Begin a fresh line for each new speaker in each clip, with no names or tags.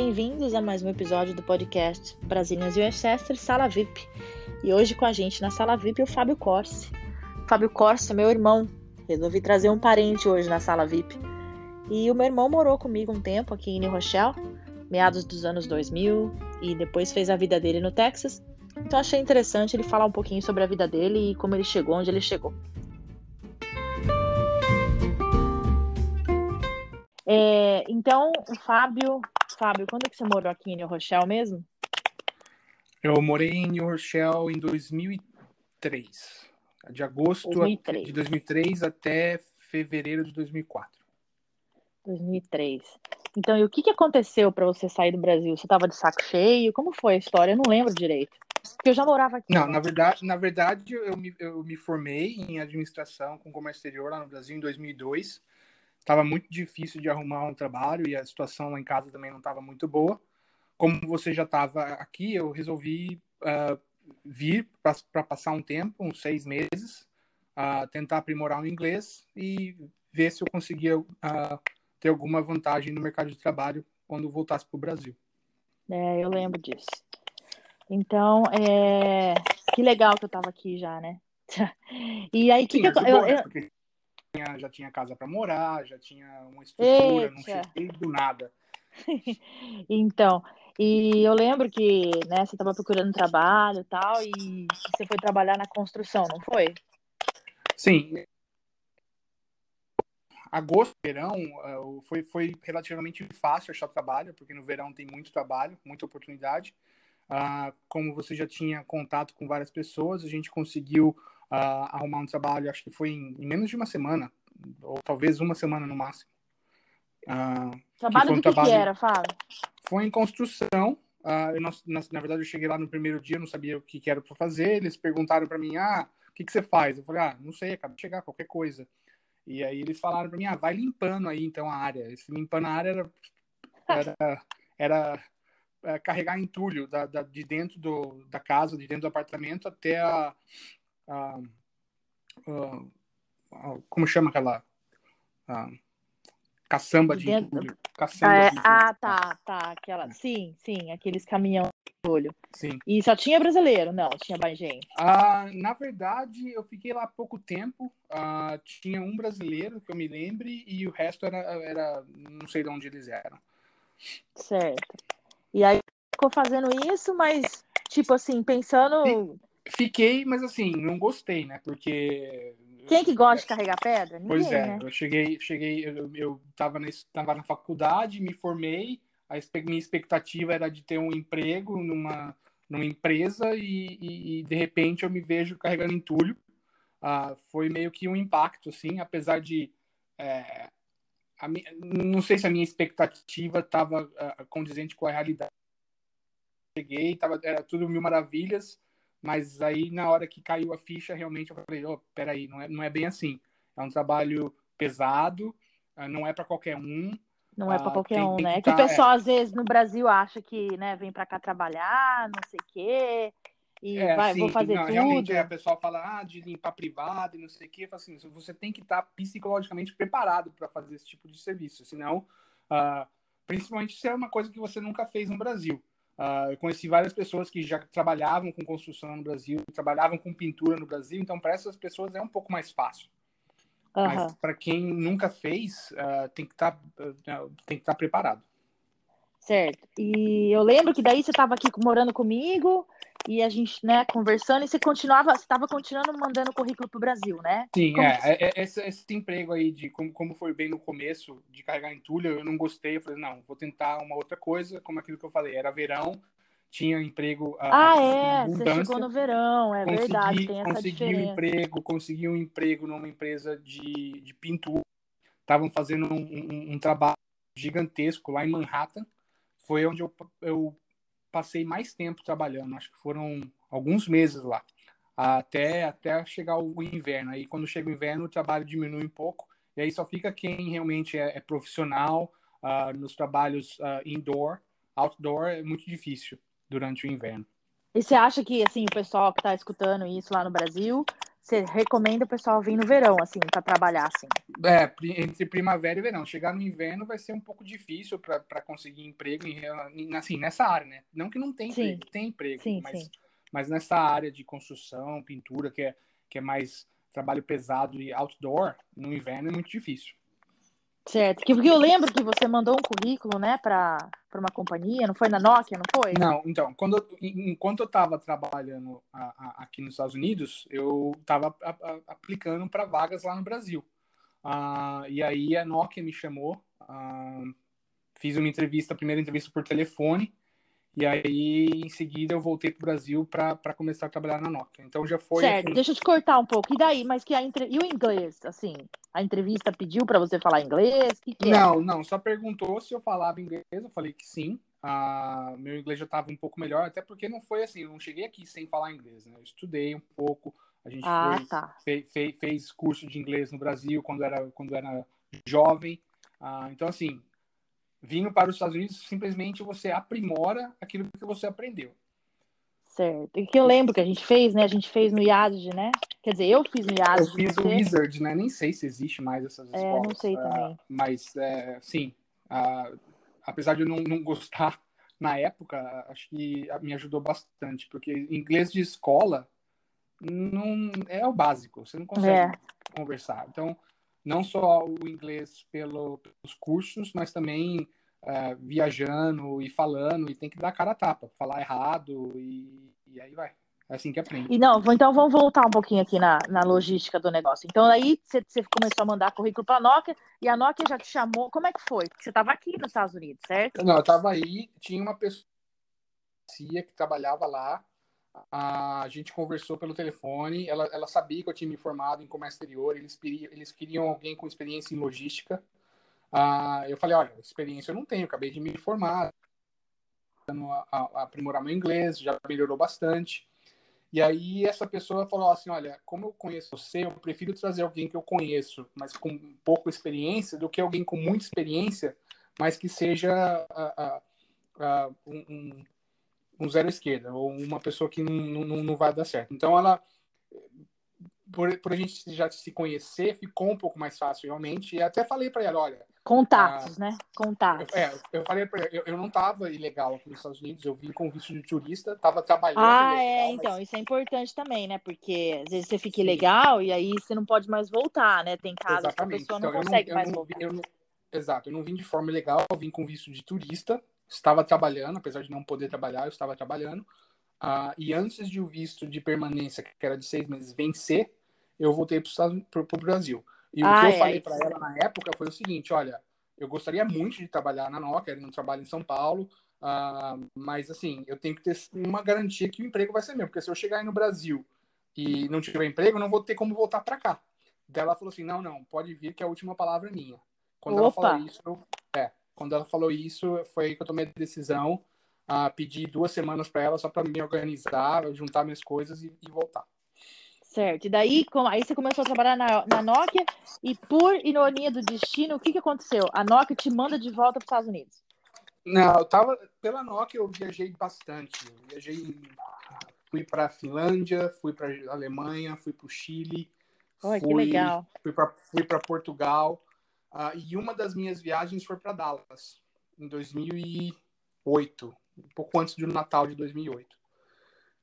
Bem-vindos a mais um episódio do podcast Brasílias e Westchester Sala VIP. E hoje com a gente na Sala VIP o Fábio Corse. Fábio Corse é meu irmão. Resolvi trazer um parente hoje na Sala VIP. E o meu irmão morou comigo um tempo aqui em New Rochelle, meados dos anos 2000, e depois fez a vida dele no Texas. Então achei interessante ele falar um pouquinho sobre a vida dele e como ele chegou onde ele chegou. É, então, o Fábio, Fábio, quando é que você morou aqui em New Rochelle mesmo?
Eu morei em New Rochelle em 2003. De agosto 2003. de 2003 até fevereiro de 2004.
2003. Então, e o que, que aconteceu para você sair do Brasil? Você estava de saco cheio? Como foi a história? Eu não lembro direito. Porque eu já morava aqui.
Não, na verdade, na verdade eu, me, eu me formei em administração com comércio exterior lá no Brasil em 2002 estava muito difícil de arrumar um trabalho e a situação lá em casa também não estava muito boa. Como você já estava aqui, eu resolvi uh, vir para passar um tempo, uns seis meses, uh, tentar aprimorar o inglês e ver se eu conseguia uh, ter alguma vantagem no mercado de trabalho quando voltasse para o Brasil.
É, eu lembro disso. Então, é... que legal que eu estava aqui já, né? e aí, o que, que eu, eu,
né? eu... Tinha, já tinha casa para morar, já tinha uma estrutura, Eita. não cheguei do nada.
então, e eu lembro que né, você estava procurando trabalho e tal, e você foi trabalhar na construção, não foi?
Sim. Agosto, verão, eh, foi, foi relativamente fácil achar trabalho, porque no verão tem muito trabalho, muita oportunidade. Uh, como você já tinha contato com várias pessoas, a gente conseguiu uh, arrumar um trabalho, acho que foi em, em, menos de uma semana, ou talvez uma semana no máximo.
Uh, trabalho que do trabalho... que era, Fábio?
Foi em construção. Uh, eu, na, na, verdade, eu cheguei lá no primeiro dia, não sabia o que, que era para fazer. Eles perguntaram para mim, ah, o que, que você faz? Eu falei, ah, não sei, acabei de chegar, qualquer coisa. E aí eles falaram para mim, ah, vai limpando aí então a área. Esse limpando a área era, era, era é, carregar entulho da, da, de dentro do, da casa, de dentro do apartamento até a, a, a, como chama aquela caçamba de. Caçamba
ah, é, de ah, tá, tá, aquela, sim, sim, aqueles caminhão de olho. Sim. E só tinha brasileiro, não, tinha mais gente.
Ah, na verdade, eu fiquei lá há pouco tempo. Ah, tinha um brasileiro que eu me lembre e o resto era, era não sei de onde eles eram.
Certo. E aí ficou fazendo isso, mas tipo assim, pensando
Fiquei, mas assim, não gostei, né? Porque.
Quem que gosta de carregar pedra?
Ninguém, pois é, né? eu cheguei, cheguei, eu, eu tava, na, tava na faculdade, me formei, a minha expectativa era de ter um emprego numa, numa empresa e, e, e de repente eu me vejo carregando entulho. Ah, foi meio que um impacto, assim, apesar de. É, a, não sei se a minha expectativa estava ah, condizente com a realidade. Cheguei, tava, era tudo mil maravilhas, mas aí, na hora que caiu a ficha, realmente eu falei: oh, peraí, não é, não é bem assim. É um trabalho pesado, ah, não é para qualquer um.
Não é para ah, qualquer um, né? Que, tá, que o pessoal, é... às vezes, no Brasil acha que né, vem para cá trabalhar, não sei o quê, e é, vai, sim, vou fazer não, tudo.
Realmente, é, a pessoa fala ah, de limpar privado e não sei o quê. Assim, você tem que estar tá psicologicamente preparado para fazer esse tipo de serviço, senão, uh, principalmente se é uma coisa que você nunca fez no Brasil. Uh, eu conheci várias pessoas que já trabalhavam com construção no Brasil, trabalhavam com pintura no Brasil, então para essas pessoas é um pouco mais fácil. Uhum. Mas para quem nunca fez, uh, tem que estar tá, uh, que estar tá preparado.
Certo. E eu lembro que daí você estava aqui morando comigo e a gente, né, conversando, e você continuava, você estava continuando mandando currículo para o Brasil, né?
Sim, como... é, é, é, esse, esse, emprego aí de como, como foi bem no começo, de carregar entulho, eu não gostei, eu falei, não, vou tentar uma outra coisa, como aquilo que eu falei, era verão, tinha emprego
ah, é, você chegou no verão, é consegui, verdade, tem essa
consegui diferença. um emprego, consegui um emprego numa empresa de, de pintura, estavam fazendo um, um, um trabalho gigantesco lá em Manhattan, foi onde eu, eu passei mais tempo trabalhando, acho que foram alguns meses lá, até, até chegar o inverno. Aí quando chega o inverno, o trabalho diminui um pouco, e aí só fica quem realmente é, é profissional uh, nos trabalhos uh, indoor, outdoor é muito difícil durante o inverno.
E você acha que assim o pessoal que está escutando isso lá no Brasil você recomenda o pessoal vir no verão, assim, para trabalhar, assim?
É, entre primavera e verão. Chegar no inverno vai ser um pouco difícil para conseguir emprego, em, assim, nessa área, né? Não que não tem sim. emprego, tem emprego, sim, mas, sim. mas nessa área de construção, pintura, que é, que é mais trabalho pesado e outdoor, no inverno é muito difícil.
Certo, porque eu lembro que você mandou um currículo, né, para uma companhia, não foi na Nokia, não foi?
Não, então, quando eu, enquanto eu estava trabalhando a, a, aqui nos Estados Unidos, eu estava aplicando para vagas lá no Brasil. Uh, e aí a Nokia me chamou, uh, fiz uma entrevista, a primeira entrevista por telefone, e aí, em seguida, eu voltei para o Brasil para começar a trabalhar na Nokia. Então já foi.
Certo, assim... deixa eu te cortar um pouco. E daí? Mas que a entre... E o inglês? Assim, a entrevista pediu para você falar inglês? Que que
é? não, não. Só perguntou se eu falava inglês. Eu falei que sim. Ah, meu inglês já estava um pouco melhor, até porque não foi assim. Eu não cheguei aqui sem falar inglês. Né? Eu estudei um pouco. A gente ah, foi, tá. fez, curso de inglês no Brasil quando era, quando era jovem. Ah, então, assim, vindo para os Estados Unidos, simplesmente você aprimora aquilo que você aprendeu.
Certo. E que eu lembro que a gente fez, né? A gente fez no IAD, né? Quer dizer, eu fiz IAD.
Eu fiz o Wizard, né? Nem sei se existe mais essas escolas.
É, não sei uh, também.
Mas, é, sim, uh, apesar de eu não, não gostar na época, acho que me ajudou bastante, porque inglês de escola não é o básico, você não consegue é. conversar. Então, não só o inglês pelo, pelos cursos, mas também uh, viajando e falando, e tem que dar cara a tapa, falar errado, e, e aí vai. É assim que aprende.
E não, então vamos voltar um pouquinho aqui na, na logística do negócio. Então aí você, começou a mandar currículo para a Nokia e a Nokia já te chamou. Como é que foi? Porque você estava aqui nos Estados Unidos, certo?
Não, eu estava aí, tinha uma pessoa que trabalhava lá, a gente conversou pelo telefone, ela, ela sabia que eu tinha me formado em comércio exterior, eles, eles queriam alguém com experiência em logística. Uh, eu falei, olha, experiência eu não tenho, acabei de me formar, aprimorar meu inglês, já melhorou bastante. E aí essa pessoa falou assim, olha, como eu conheço você, eu prefiro trazer alguém que eu conheço, mas com pouca experiência, do que alguém com muita experiência, mas que seja uh, uh, um um zero esquerda, ou uma pessoa que não, não, não vai dar certo. Então, ela, por, por a gente já se conhecer, ficou um pouco mais fácil, realmente. E até falei para ela, olha...
Contatos, né? Contatos.
É, eu falei ela, eu, eu não estava ilegal aqui nos Estados Unidos, eu vim com visto de turista, estava trabalhando.
Ah, legal, é, então, mas... isso é importante também, né? Porque às vezes você fica Sim. ilegal e aí você não pode mais voltar, né? Tem casos Exatamente. que a pessoa não então, consegue não, mais não, voltar.
Não, exato, eu não vim de forma ilegal, eu vim com visto de turista, estava trabalhando, apesar de não poder trabalhar, eu estava trabalhando. Uh, e antes de o visto de permanência, que era de seis meses, vencer, eu voltei para o Brasil. E ah, o que eu é, falei para ela na época foi o seguinte: olha, eu gostaria muito de trabalhar na Nokia, não trabalho em São Paulo, uh, mas assim, eu tenho que ter uma garantia que o emprego vai ser meu, porque se eu chegar aí no Brasil e não tiver emprego, não vou ter como voltar para cá. Daí ela falou assim: não, não, pode vir que a última palavra é minha. Quando Opa. ela falou isso, eu, é, quando ela falou isso, foi que eu tomei a decisão, a pedir duas semanas para ela só para me organizar, juntar minhas coisas e, e, voltar.
Certo. E daí, aí você começou a trabalhar na, na Nokia e por ironia do destino, o que, que aconteceu? A Nokia te manda de volta para os Estados Unidos?
Não, eu tava pela Nokia, eu viajei bastante. Eu viajei, fui para Finlândia, fui para Alemanha, fui para o Chile,
Oi, fui, que legal.
fui para Portugal. Uh, e uma das minhas viagens foi para Dallas, em 2008, um pouco antes do Natal de 2008.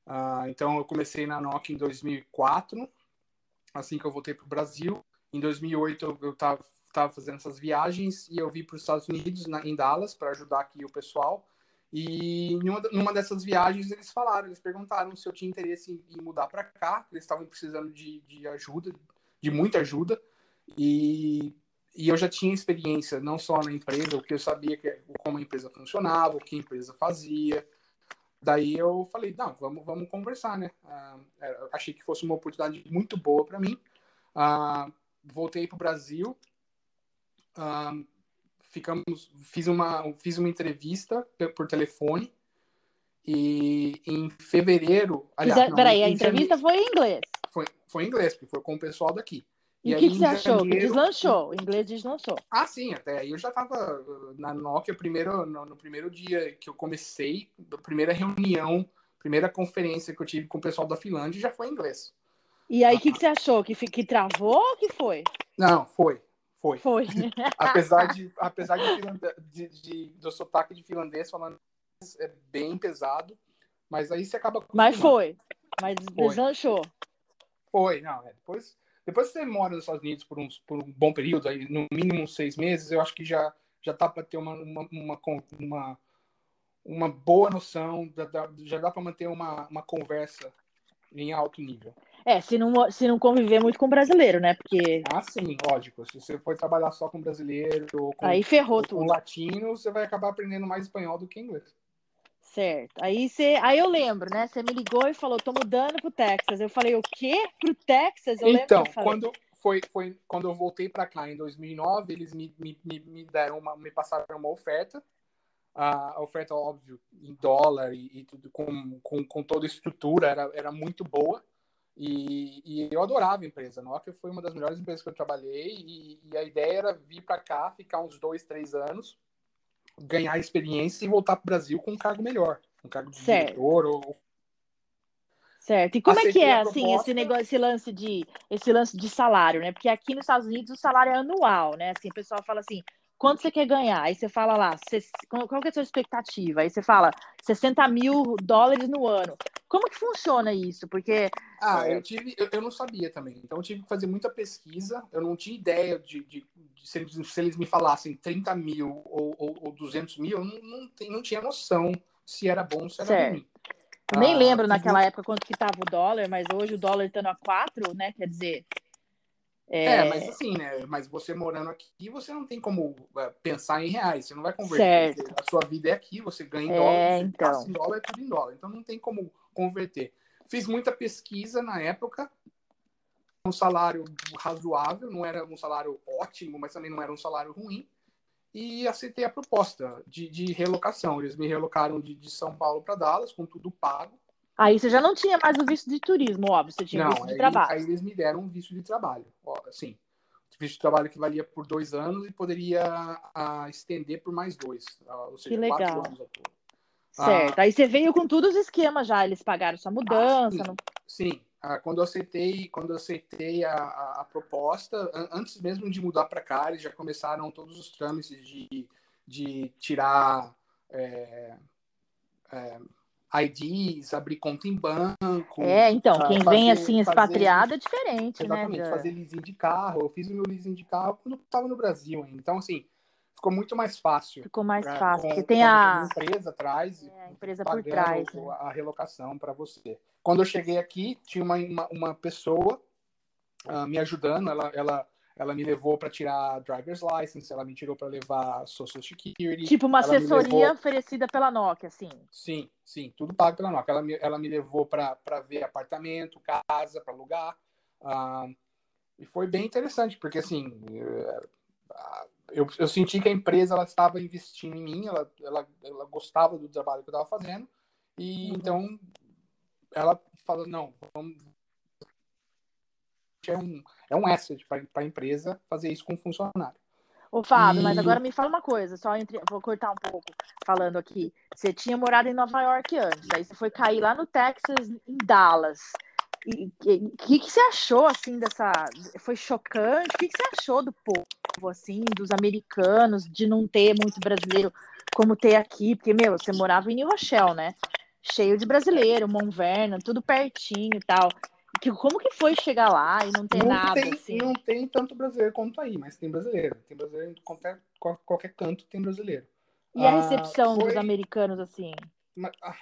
Uh, então, eu comecei na Nokia em 2004, assim que eu voltei para o Brasil. Em 2008, eu estava fazendo essas viagens e eu vim para os Estados Unidos, na, em Dallas, para ajudar aqui o pessoal. E numa, numa dessas viagens, eles falaram, eles perguntaram se eu tinha interesse em, em mudar para cá, eles estavam precisando de, de ajuda, de muita ajuda. E e eu já tinha experiência não só na empresa, o que eu sabia que, como a empresa funcionava, o que a empresa fazia. Daí eu falei, não, vamos, vamos conversar, né? Ah, achei que fosse uma oportunidade muito boa para mim. Ah, voltei para o Brasil, ah, ficamos, fiz uma, fiz uma entrevista por telefone e em fevereiro.
Aliás, não, peraí, a entrevista foi em inglês?
Foi, foi em inglês, porque foi com o pessoal daqui.
E, o que, que, você achou? Janeiro... Deslanchou, o inglês deslanchou.
Ah, sim, até aí eu já estava na Nokia primeiro, no, no, primeiro dia que eu comecei, a primeira reunião, primeira conferência que eu tive com o pessoal da Finlândia já foi em inglês.
E aí, o que, que você achou? Que, que travou ou que foi?
Não, foi. Foi.
Foi.
apesar de, apesar de, de, de, do sotaque de finlandês falando é bem pesado, mas aí você acaba.
Mas foi. Mas deslanchou.
Foi, não. É, depois, depois que você mora nos Estados Unidos por, uns, por um bom período, aí, no mínimo seis meses, eu acho que já, já tá para ter uma, uma, uma, uma, uma boa noção, já dá para manter uma, uma conversa em alto nível.
É, se não, se não conviver muito com brasileiro, né? Porque.
Ah, sim, lógico. Se você for trabalhar só com brasileiro ou com,
Aí ferrou
ou
tudo.
com latino, você vai acabar aprendendo mais espanhol do que inglês.
Certo. Aí, você, aí eu lembro, né? Você me ligou e falou, tô mudando pro Texas. Eu falei, o quê? Pro Texas? Eu
então,
lembro
quando, foi, foi quando eu voltei para cá em 2009, eles me, me, me deram uma, me passaram uma oferta. A oferta, óbvio, em dólar e, e tudo, com, com, com toda a estrutura, era, era muito boa. E, e, eu adorava a empresa. A Nokia foi uma das melhores empresas que eu trabalhei. E, e a ideia era vir para cá, ficar uns dois, três anos, ganhar experiência e voltar para o Brasil com um cargo melhor, um cargo de certo. diretor ou
Certo. E como Aceitei é que é assim esse negócio, esse lance de esse lance de salário, né? Porque aqui nos Estados Unidos o salário é anual, né? Assim, o pessoal fala assim, quanto você quer ganhar? Aí você fala lá, qual que é a sua expectativa? Aí você fala 60 mil dólares no ano. Como que funciona isso? Porque.
Ah, eu tive, eu, eu não sabia também. Então eu tive que fazer muita pesquisa. Eu não tinha ideia de, de, de se, eles, se, eles, me falassem 30 mil ou, ou, ou 200 mil, eu não, não, não, tinha noção se era bom ou se era certo. ruim.
Eu nem ah, lembro naquela época quanto que estava o dólar, mas hoje o dólar estando a 4, né? Quer dizer,
é... é... mas assim, né? Mas você morando aqui, você não tem como é, pensar em reais, você não vai converter. Certo. A sua vida é aqui, você ganha em é, dólar, você então. em dólar, é tudo em dólar. Então não tem como converter. Fiz muita pesquisa na época, um salário razoável, não era um salário ótimo, mas também não era um salário ruim. E aceitei a proposta de, de relocação. Eles me relocaram de, de São Paulo para Dallas, com tudo pago.
Aí você já não tinha mais o visto de turismo, óbvio, você tinha
não,
visto de
aí,
trabalho.
Aí eles me deram um visto de trabalho, assim, visto de trabalho que valia por dois anos e poderia a, estender por mais dois, ou seja,
que legal.
anos
Certo, ah, aí você veio com todos os esquemas já, eles pagaram sua mudança.
Ah, sim, sim. Ah, quando eu aceitei, quando eu aceitei a, a, a proposta, antes mesmo de mudar para cá, eles já começaram todos os trâmites de, de tirar é, é, IDs, abrir conta em banco.
É, então, quem fazer, vem assim expatriado fazer, é diferente,
exatamente,
né?
fazer leasing de carro. Eu fiz o meu leasing de carro quando estava no Brasil. Então, assim, ficou muito mais fácil.
Ficou mais pra, fácil, porque tem a...
empresa atrás.
É, a empresa por trás.
Né? A relocação para você. Quando eu cheguei aqui, tinha uma, uma, uma pessoa uh, me ajudando. Ela, ela ela me levou para tirar driver's license, ela me tirou para levar social security.
Tipo uma assessoria levou... oferecida pela Nokia, assim.
Sim, sim, tudo pago pela Nokia. Ela me, ela me levou para ver apartamento, casa, para alugar. Uh, e foi bem interessante, porque assim, eu, eu senti que a empresa ela estava investindo em mim, ela, ela, ela gostava do trabalho que eu estava fazendo, e uhum. então ela falou: não, vamos, é um, é um asset para a empresa fazer isso com um funcionário.
Ô, Fábio, e... mas agora me fala uma coisa, só entre... vou cortar um pouco falando aqui. Você tinha morado em Nova York antes, aí você foi cair lá no Texas, em Dallas. E o que, que você achou, assim, dessa... Foi chocante? O que, que você achou do povo, assim, dos americanos, de não ter muito brasileiro como ter aqui? Porque, meu, você morava em New Rochelle, né? Cheio de brasileiro, Mont Vernon, tudo pertinho e tal que, como que foi chegar lá e não ter
não
nada?
Tem,
assim?
Não tem tanto brasileiro quanto aí, mas tem brasileiro. Tem brasileiro em qualquer, qualquer canto, tem brasileiro.
E a ah, recepção foi... dos americanos, assim?
Ah,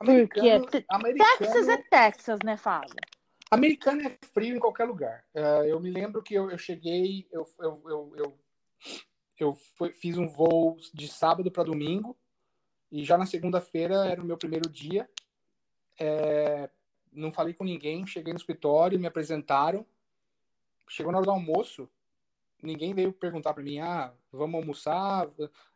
americano, Porque americano... Texas é Texas, né, Fábio?
Americano é frio em qualquer lugar. Uh, eu me lembro que eu, eu cheguei, eu, eu, eu, eu, eu fui, fiz um voo de sábado para domingo, e já na segunda-feira era o meu primeiro dia. É, não falei com ninguém, cheguei no escritório, me apresentaram. Chegou na hora do almoço, ninguém veio perguntar para mim, ah, vamos almoçar.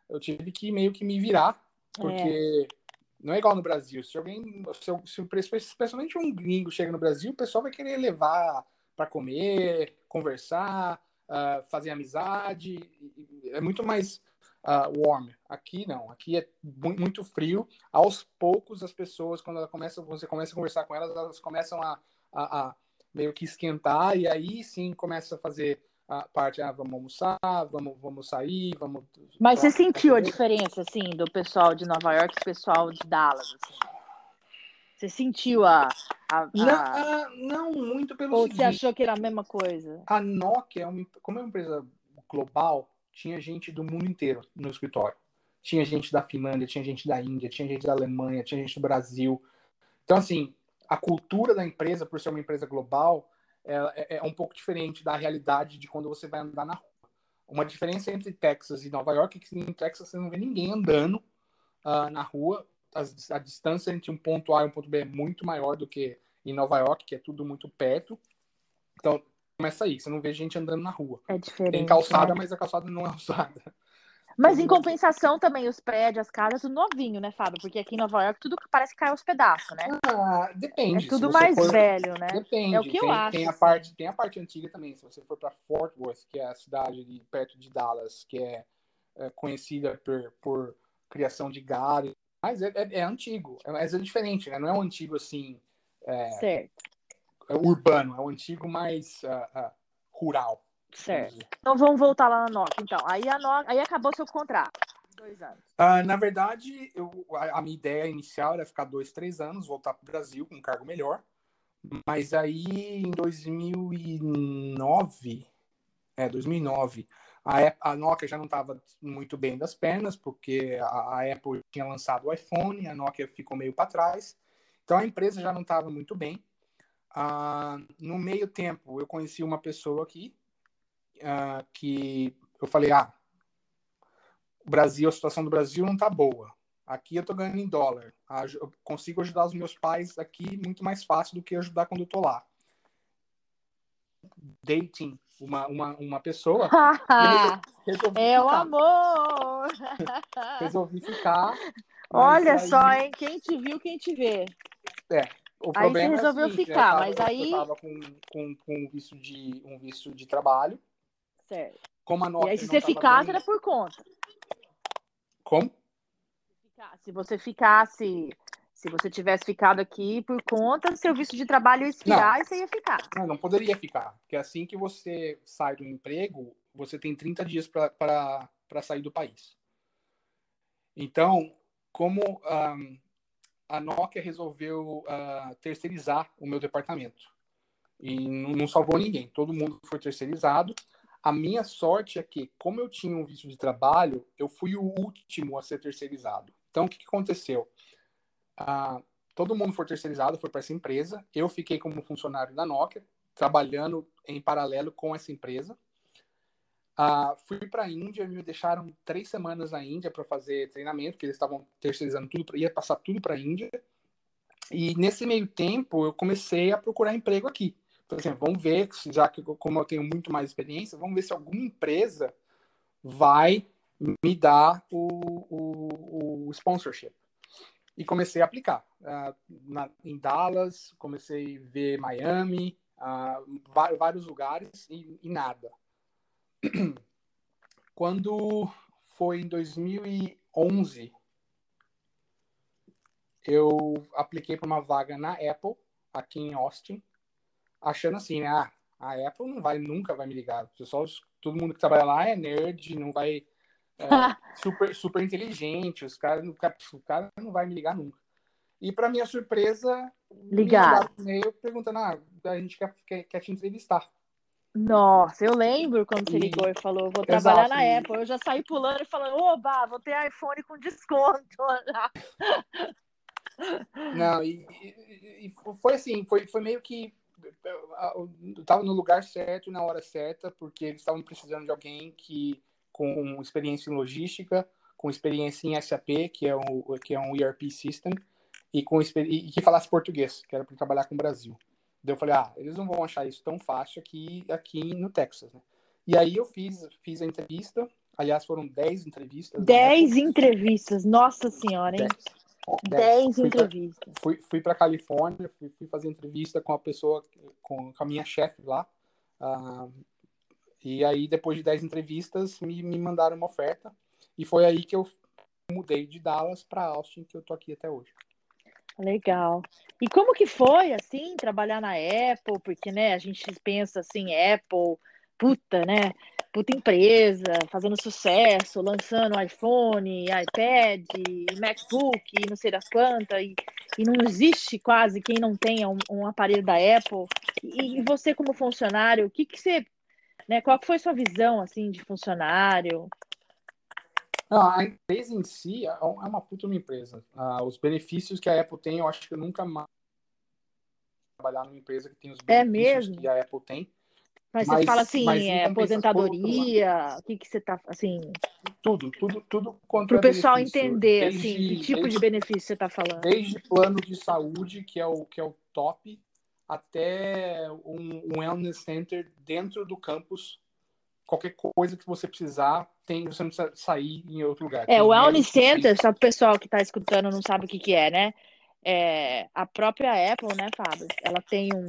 Eu tive que meio que me virar, porque é. não é igual no Brasil. Se alguém, se, se, especialmente um gringo chega no Brasil, o pessoal vai querer levar para comer, conversar, uh, fazer amizade. É muito mais uh, warm. Aqui não, aqui é muito frio. Aos poucos as pessoas, quando ela começa, você começa a conversar com elas, elas começam a, a, a, meio que esquentar, e aí sim começa a fazer a parte, ah, vamos almoçar, vamos, vamos sair, vamos.
Mas você sentiu a diferença, assim, do pessoal de Nova York e do pessoal de Dallas, assim? Você sentiu a. a, a...
Não, não, muito pelo
Ou
seguinte,
você achou que era a mesma coisa?
A Nokia, é como é uma empresa global, tinha gente do mundo inteiro no escritório. Tinha gente da Finlândia, tinha gente da Índia, tinha gente da Alemanha, tinha gente do Brasil. Então, assim, a cultura da empresa, por ser uma empresa global, é, é um pouco diferente da realidade de quando você vai andar na rua. Uma diferença entre Texas e Nova York é que em Texas você não vê ninguém andando uh, na rua. A, a, distância entre um ponto A e um ponto B é muito maior do que em Nova York, que é tudo muito perto. Então, começa aí. Você não vê gente andando na rua.
É diferente.
Tem calçada,
né?
mas a calçada não é usada.
Mas em compensação também os prédios, as casas, tudo novinho, né, Fábio? Porque aqui em Nova York tudo parece que cai aos pedaços, né?
Ah, depende.
É tudo mais
for-
velho, né?
Depende.
É o que eu
tem,
acho,
Tem a, parte, tem a parte antiga também. Se você for para Fort Worth, que é a cidade de, perto de Dallas, que é, é conhecida por, por criação de gado, mas é, é, é antigo. É, mas é diferente, né? Não é um antigo assim
Certo,
é urbano, é um antigo mais ah, ah, rural.
certo. Então vamos voltar lá na Nokia, então. Aí a Nokia, aí acabou seu contrato. Dois anos.
Ah, na verdade, eu, a, a minha ideia inicial era ficar dois, três anos, voltar para o Brasil com um cargo melhor. Mas aí, em 2009, é, 2009, a, a Nokia já não estava muito bem das pernas, porque a, a Apple tinha lançado o iPhone, a Nokia ficou meio para trás. Então, a empresa já não estava muito bem. Ah, no meio tempo, eu conheci uma pessoa aqui, ah, que eu falei, ah, o Brasil, a situação do Brasil não tá boa. Aqui eu tô ganhando em dólar. Aj- Eu consigo ajudar os meus pais aqui muito mais fácil do que ajudar quando eu tô lá. Dating uma, uma, uma pessoa, resolvi
é o amor!
Resolvi ficar.
Olha
aí-
só, hein? Quem te viu, quem te vê.
O
Aí
problema
você resolveu
é o seguinte,
ficar,
tava,
mas aí-
Eu tava com, com, com um, visto de, um visto de trabalho.
Certo.
Como a Nokia
E aí, se
não
você ficasse,
bem-
era por conta.
Como?
Se você ficasse, se você tivesse ficado aqui por conta, seu visto de trabalho expirar e você ia ficar.
Não, não poderia ficar. Porque assim que você sai do emprego, você tem 30 dias para sair do país. Então, como ahm, a Nokia resolveu ah, terceirizar o meu departamento. E não, salvou ninguém. Todo mundo foi terceirizado. A minha sorte é que, como eu tinha um visto de trabalho, eu fui o último a ser terceirizado. Então, o que, que aconteceu? Ah, todo mundo foi terceirizado, foi para essa empresa. Eu fiquei como funcionário da Nokia, trabalhando em paralelo com essa empresa. Ah, fui para a Índia, me deixaram três semanas na Índia para fazer treinamento, porque eles estavam terceirizando tudo, ia passar tudo para a Índia. E nesse meio tempo, eu comecei a procurar emprego aqui. Falei assim, vamos ver, já que como eu tenho muito mais experiência, vamos ver se alguma empresa vai me dar o, o, o sponsorship. E comecei a aplicar. Ah, na- em Dallas, comecei a ver Miami, va- vários lugares e, e nada. Quando foi em 2011, eu apliquei para uma vaga na Apple, aqui em Austin, achando assim, né? Ah, a Apple não vai, nunca vai me ligar. O pessoal, todo mundo que trabalha lá é nerd, não vai. é, super, super inteligente, os caras, o cara o cara não vai me ligar nunca. E para minha surpresa,
Ligaram.
me um e-mail perguntando: ah, a gente quer, quer, quer te entrevistar.
Nossa, eu lembro quando você ligou e falou, vou
Exato,
trabalhar na
e-
Apple. Eu já saí pulando e falando, oba, vou ter iPhone com desconto.
Não, e, e- e foi assim, foi, foi meio que eu estava no lugar certo e na hora certa, porque eles estavam precisando de alguém que com experiência em logística, com experiência em SAP, que é um, que é um ERP system, e, com, e que falasse português, que era para trabalhar com o Brasil. Daí eu falei, ah, eles não vão achar isso tão fácil aqui, aqui no Texas, né? E aí eu fiz, fiz a entrevista, aliás, foram 10 entrevistas. na
Dez
época.
entrevistas, nossa senhora, hein?
10.
Dez
Fui pra-
entrevistas.
fui, fui para Califórnia, fui, fui fazer entrevista com a pessoa, com, com a minha chefe lá. Ah, e aí, depois de 10 entrevistas, me, me mandaram uma oferta. E foi aí que eu mudei de Dallas para Austin, que eu tô aqui até hoje.
Legal. E como que foi, assim, trabalhar na Apple? Porque, né, a gente pensa assim, Apple, puta, né? Puta empresa, fazendo sucesso, lançando iPhone, iPad, MacBook, não sei das quantas, e, e não existe quase quem não tenha um, um aparelho da Apple. E, e, você, como funcionário, o que, que você. Né, qual foi sua visão assim de funcionário?
A empresa em si é, é uma puta uma empresa. Ah, os benefícios que a Apple tem, eu acho que eu nunca mais trabalhar numa empresa que tem os
é
benefícios
é
que a Apple tem.
Mas, mas você fala assim, é, aposentadoria, o que, que você tá, assim...
Tudo, tudo, tudo quanto
Para o pessoal entender, desde, assim, que tipo desde, de benefício você está falando.
Desde plano de saúde, que é o, que é o top, até um, um wellness center dentro do campus qualquer coisa que você precisar, tem, você não precisa sair em outro lugar.
É, o Wellness Center, só para o pessoal que está escutando não sabe o que, que é, né? É, a própria Apple, né, Fábio? Ela tem um.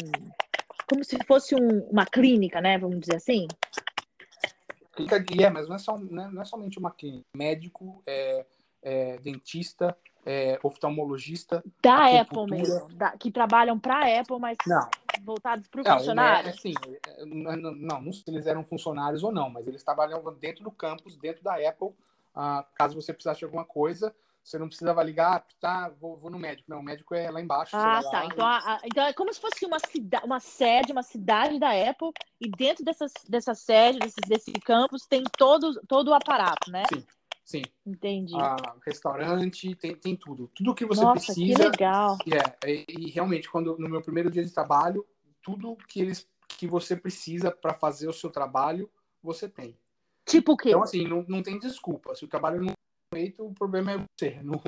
Como se fosse um, uma clínica, né? Vamos dizer assim.
Clínica, é, mas não é, só, né, não é somente uma clínica. Médico, é, é dentista, é, oftalmologista.
Da Apple mesmo, da, que trabalham para a Apple, mas não. Voltados para o funcionário.
É, assim, não, não, não, sei se eles eram funcionários ou não, mas eles trabalhavam dentro do campus, dentro da Apple. Ah, caso você precisasse de alguma coisa, você não precisava ligar, ah, tá, vou, vou no médico. Não, o médico é lá embaixo.
Ah, tá. Então, a, a, então é como se fosse uma, cida, uma sede, uma cidade da Apple, e dentro dessa, dessa sede, desse, desse campus, tem todo, todo o aparato, né?
Sim. Sim.
Entendi.
Ah, restaurante, tem, tem tudo. Tudo que você
Nossa,
precisa.
Que legal.
É, e, e, realmente, quando no meu primeiro dia de trabalho, tudo que eles que você precisa para fazer o seu trabalho, você tem.
Tipo o quê?
Então, assim, não, não tem desculpa. Se o trabalho não é feito, o problema é você. Não...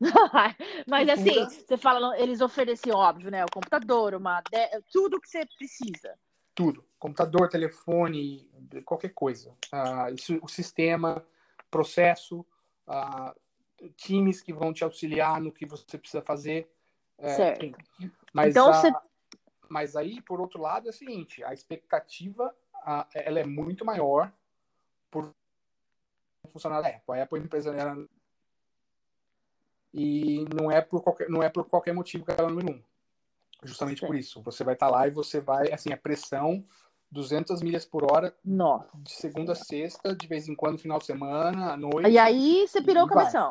Mas assim, você fala, eles oferecem, óbvio, né? O computador, uma tudo que você precisa.
Tudo. Computador, telefone, qualquer coisa. Ah, isso, o sistema, processo, uh, times que vão te auxiliar no que você precisa fazer.
É, certo.
Mas, então, você... mas aí, por outro lado, é o seguinte, a expectativa uh, ela é muito maior por funcionar da Apple. A Apple é empresa era... e não é por qualquer não é por qualquer motivo que ela é número um. Justamente certo. por isso. Você vai estar tá lá e você vai, assim, a pressão 200 milhas por hora.
Nossa.
De segunda a sexta, de vez em quando, final de semana, à noite.
E aí você pirou o cabeção.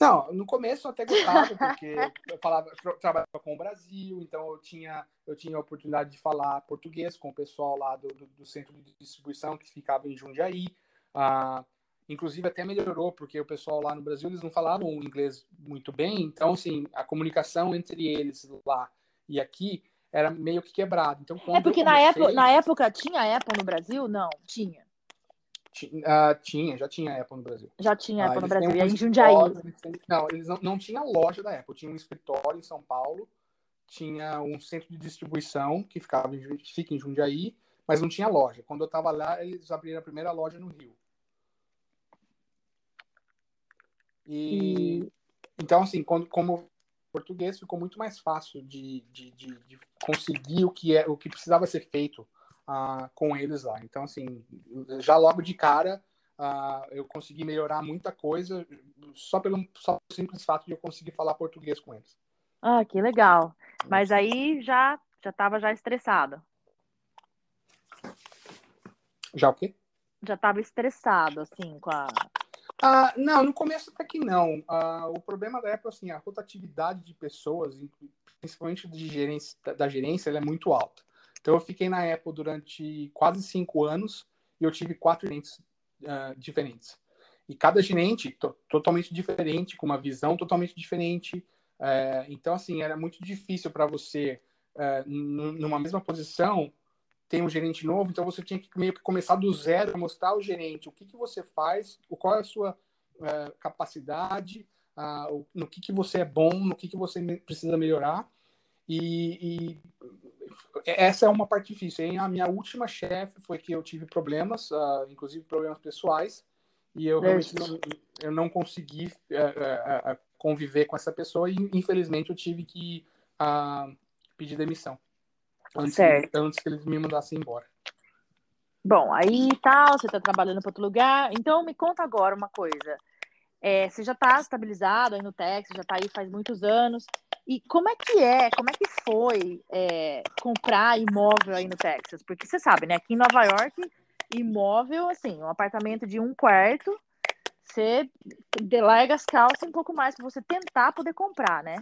Não, no começo eu até gostava, porque eu falava, eu trabalhava com o Brasil, então eu tinha, eu tinha a oportunidade de falar português com o pessoal lá do, do, do centro de distribuição que ficava em Jundiaí. Ah, inclusive até melhorou, porque o pessoal lá no Brasil eles não falavam inglês muito bem, então assim, a comunicação entre eles lá e aqui era meio que quebrado. Então,
é porque comecei... na, época, na época tinha Apple no Brasil? Não, tinha.
Uh, tinha, já tinha Apple no Brasil.
Já tinha Apple no Brasil, e em Jundiaí.
não, eles não, não tinha loja da Apple, tinha um escritório em São Paulo, tinha um centro de distribuição que ficava em, fica em Jundiaí, mas não tinha loja. Quando eu estava lá, eles abriram a primeira loja no Rio. E, e... então, assim, quando, como português ficou muito mais fácil de, de, de, de conseguir o que é o que precisava ser feito uh, com eles lá. Então, assim, já logo de cara uh, eu consegui melhorar muita coisa só pelo, só pelo simples fato de eu conseguir falar português com eles.
Ah, que legal. Mas aí já já estava já estressado.
Já o quê?
Já estava estressado, assim, com a,
ah, não, no começo até que não. Ah, o problema da Apple, assim, a rotatividade de pessoas, principalmente de gerência, da gerência, é muito alta. Então eu fiquei na Apple durante quase cinco anos e eu tive quatro gerentes uh, diferentes. E cada gerente totalmente diferente, com uma visão totalmente diferente. Uh, então, assim, era muito difícil para você, uh, numa mesma posição, tem um gerente novo, então você tinha que meio que começar do zero, mostrar ao gerente o que, que você faz, qual é a sua uh, capacidade, no que, que você é bom, no que, que você precisa melhorar. E, e, essa é uma parte difícil. Hein? A minha última chefe foi que eu tive problemas, uh, inclusive problemas pessoais, e eu realmente não, eu não consegui conviver com essa pessoa e infelizmente eu tive que pedir demissão. Antes, certo. antes que eles me mandassem embora.
Bom, aí tal, você está trabalhando para outro lugar. Então me conta agora uma coisa. É, você já está estabilizado aí no Texas, já está aí faz muitos anos. E como é que é, como é que foi é, comprar imóvel aí no Texas? Porque você sabe, né? Aqui em Nova York, imóvel, assim, um apartamento de um quarto, você larga as calças um pouco mais para você tentar poder comprar, né?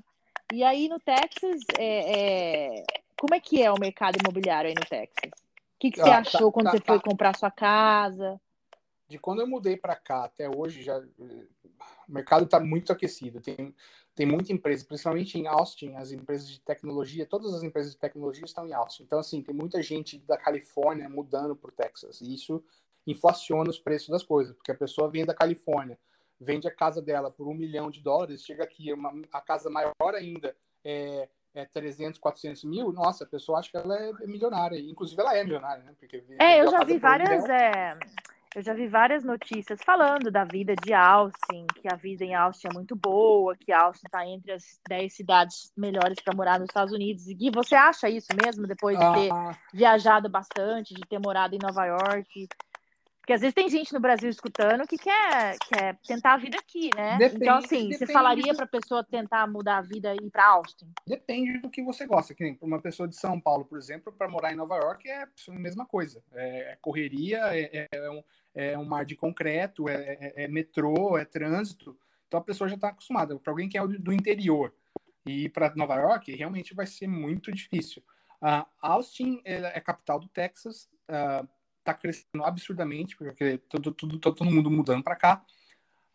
E aí no Texas, é, é, como é que é o mercado imobiliário aí no Texas? O que, que você ah, achou tá, quando tá, você foi tá. comprar sua casa?
De quando eu mudei para cá até hoje, já o mercado está muito aquecido. Tem, tem muita empresa, principalmente em Austin, as empresas de tecnologia, todas as empresas de tecnologia estão em Austin. Então, assim, tem muita gente da Califórnia mudando para o Texas. E isso inflaciona os preços das coisas, porque a pessoa vem da Califórnia, vende a casa dela por um milhão de dólares, chega aqui, uma, a casa maior ainda é, é 300, 400 mil, nossa, a pessoa acha que ela é milionária. Inclusive, ela é milionária, né?
Porque é, eu já vi várias. É, eu já vi várias notícias falando da vida de Austin, que a vida em Austin é muito boa, que Austin está entre as 10 cidades melhores para morar nos Estados Unidos. E você acha isso mesmo, depois de ter ah. viajado bastante, de ter morado em Nova York? Porque às vezes tem gente no Brasil escutando que quer, quer tentar a vida aqui, né? Depende, então, assim, você falaria para a pessoa tentar mudar a vida e ir para Austin?
Depende do que você gosta. Que nem para uma pessoa de São Paulo, por exemplo, para morar em Nova York é a mesma coisa. É, é correria, é, é, um, é um mar de concreto, é, é, é metrô, é trânsito. Então a pessoa já está acostumada. Para alguém que é do interior e ir para Nova York, realmente vai ser muito difícil. Uh, Austin é, capital do Texas. Uh, está crescendo absurdamente, porque todo, todo, todo mundo mudando para cá.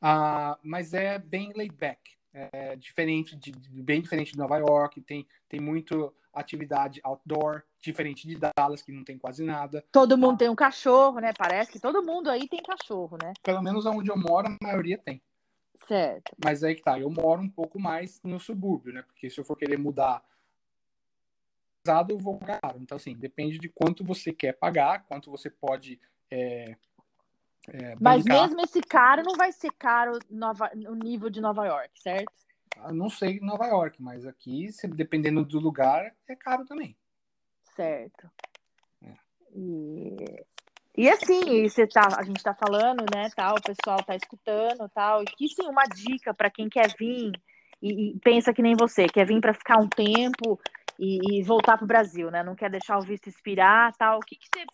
Uh, mas é bem laid back, é diferente de, bem diferente de Nova York, tem, tem muito atividade outdoor, diferente de Dallas, que não tem quase nada.
Todo mundo tem um cachorro, né? Parece que todo mundo aí tem cachorro, né?
Pelo menos onde eu moro, a maioria tem.
Certo.
Mas aí que tá, eu moro um pouco mais no subúrbio, né? Porque se eu for querer mudar eu vou caro. Então, assim, depende de quanto você quer pagar, quanto você pode. É,
é, Mas mesmo esse caro não vai ser caro Nova, no nível de Nova York, certo?
Eu ah, não sei Nova York, mas aqui, se, dependendo do lugar, é caro também.
Certo. É. E, e assim, você tá, a gente está falando, né, tal, o pessoal está escutando, tal, e que sim, uma dica para quem quer vir e, e, pensa que nem você, quer vir para ficar um tempo e, e voltar para o Brasil, né? Não quer deixar o visto expirar, tal. O que, que você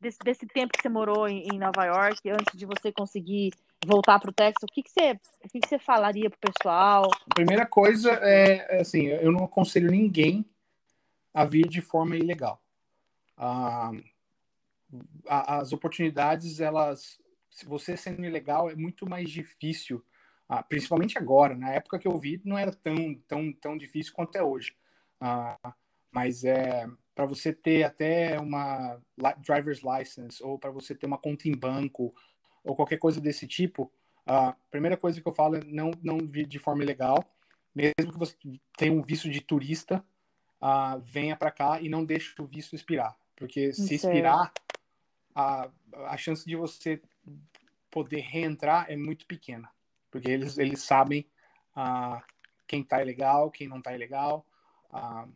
desse, desse tempo que você morou em, em, Nova York, antes de você conseguir voltar para o Texas, o que, que você o que, que você falaria para o pessoal?
Primeira coisa é assim, eu não aconselho ninguém a vir de forma ilegal. Ah, as oportunidades, elas, se você sendo ilegal, é muito mais difícil, ah, principalmente agora. Na época que eu vi, não era tão, tão, tão difícil quanto é hoje. Uh, mas é para você ter até uma driver's license ou para você ter uma conta em banco ou qualquer coisa desse tipo, a primeira coisa que eu falo é não não vir de forma ilegal, mesmo que você tenha um visto de turista, venha para cá e não deixe o visto expirar, porque se expirar a, a chance de você poder reentrar é muito pequena, porque eles eles sabem uh, quem está ilegal, quem não está ilegal. Ah,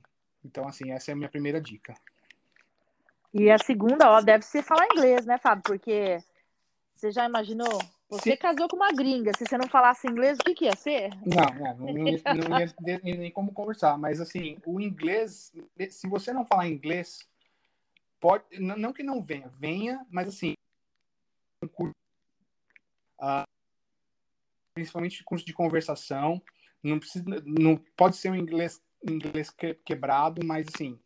então, assim, essa é a minha primeira dica.
E a segunda, ó, deve ser falar inglês, né, Fábio? Porque você já imaginou? Você Se... casou com uma gringa. Se você não falasse inglês, o que, que ia ser?
Não, não, não, ia, não ia nem como conversar. Mas, assim, o inglês, se você não falar inglês, pode. Não que não venha, venha, mas, assim, uh, principalmente curso de conversação, não precisa, não pode ser um inglês inglês quebrado, mas assim,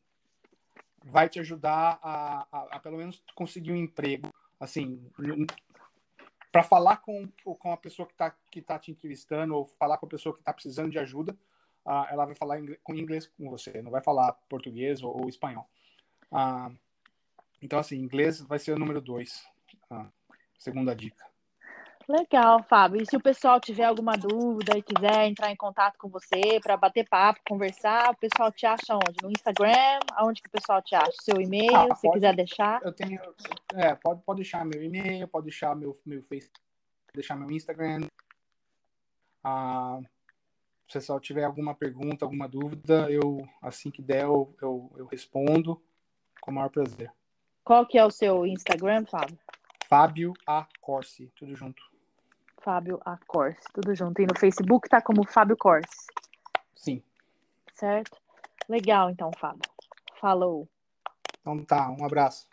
vai te ajudar a, a, a pelo menos conseguir um emprego, assim, para falar com, com a pessoa que está que tá te entrevistando ou falar com a pessoa que está precisando de ajuda, uh, ela vai falar inglês, com inglês com você, não vai falar português ou, ou espanhol. Uh, então, assim, inglês vai ser o número dois, uh, segunda dica.
Legal, Fábio. E se o pessoal tiver alguma dúvida e quiser entrar em contato com você para bater papo, conversar, o pessoal te acha onde? No Instagram? Aonde que o pessoal te acha? Seu e-mail, ah, se pode, quiser deixar?
Eu tenho, é, pode, pode deixar meu e-mail, pode deixar meu, meu Facebook, deixar meu Instagram. Ah, se o pessoal tiver alguma pergunta, alguma dúvida, eu assim que der eu, eu, eu respondo com o maior prazer.
Qual que é o seu Instagram, Fábio?
Fábio A. Corsi, tudo junto.
Fábio A. Corse, tudo junto. E no Facebook tá como Fábio Corse.
Sim.
Certo? Legal, então, Fábio. Falou.
Então tá, um abraço.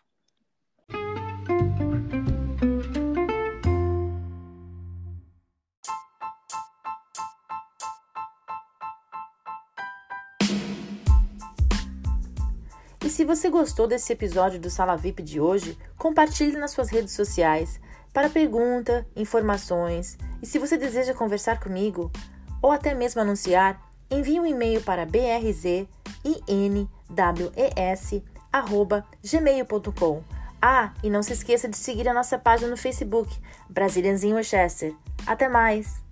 E se você gostou desse episódio do Sala VIP de hoje, compartilhe nas suas redes sociais para pergunta, informações e se você deseja conversar comigo ou até mesmo anunciar, envie um e-mail para brzinwes@gmail.com. Ah, e não se esqueça de seguir a nossa página no Facebook, Brazilians in. Até mais!